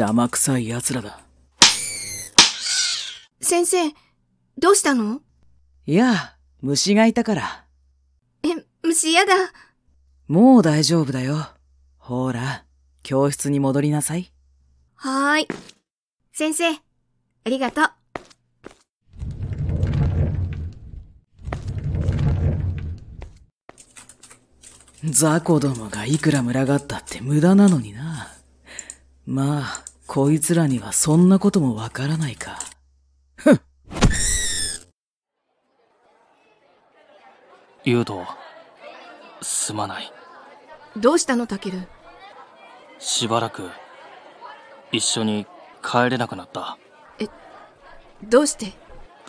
邪魔くさい奴らだ。先生、どうしたの？いや、虫がいたから。え、虫嫌だ。もう大丈夫だよ。ほら、教室に戻りなさい。はーい。先生、ありがとう。雑魚どもがいくら群がったって無駄なのにな。まあ、こいつらにはそんなこともわからないか。ゆうと、すまない。どうしたの、たける？しばらく、一緒に帰れなくなった。どうして？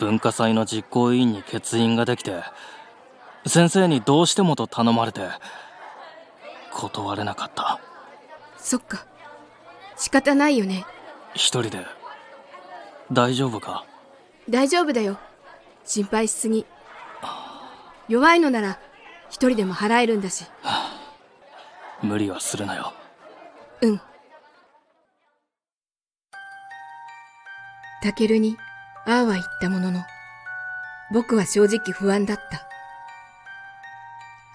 文化祭の実行委員に欠員ができて、先生にどうしてもと頼まれて、断れなかった。そっか。仕方ないよね。一人で、大丈夫か？大丈夫だよ。心配しすぎ。弱いのなら、一人でも払えるんだし。無理はするなよ。うん。たけるに、ああは言ったものの、僕は正直不安だった。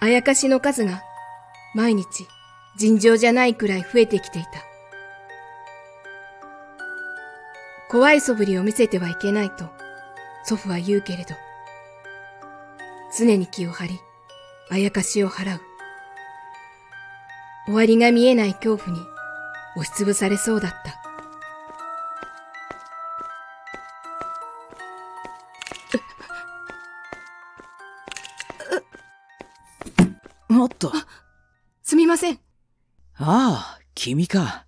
あやかしの数が、毎日、尋常じゃないくらい増えてきていた。怖い素振りを見せてはいけないと、祖父は言うけれど、常に気を張り、あやかしを払う。終わりが見えない恐怖に押しつぶされそうだった。もっと。すみません。ああ、君か。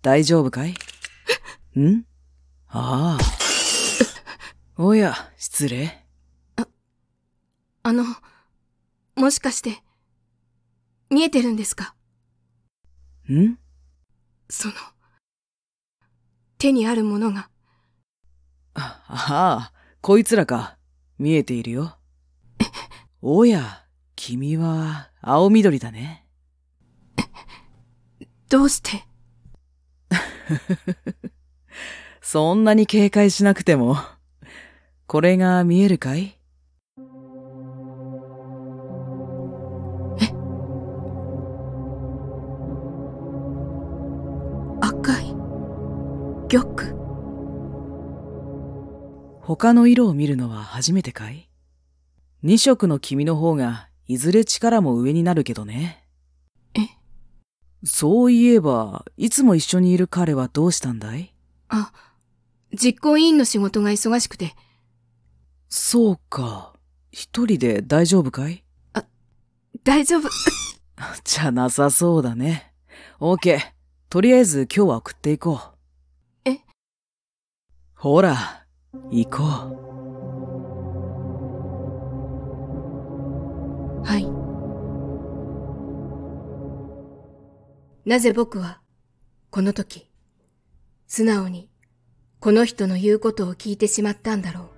大丈夫かい？ん？ああ。おや、失礼。あの、もしかして、見えてるんですか？ん？その、手にあるものが。あああ、こいつらか。見えているよ。おや、君は青緑だね。どうして？そんなに警戒しなくても。これが見えるかい？赤い玉。他の色を見るのは初めてかい？二色の君の方がいずれ力も上になるけどね。え？そういえば、いつも一緒にいる彼はどうしたんだい？あ、実行委員の仕事が忙しくて、そうか。一人で大丈夫かい？大丈夫。じゃなさそうだね。オーケー。とりあえず今日は送っていこう。え？ほら、行こはい。なぜ僕は、この時、素直に、この人の言うことを聞いてしまったんだろう。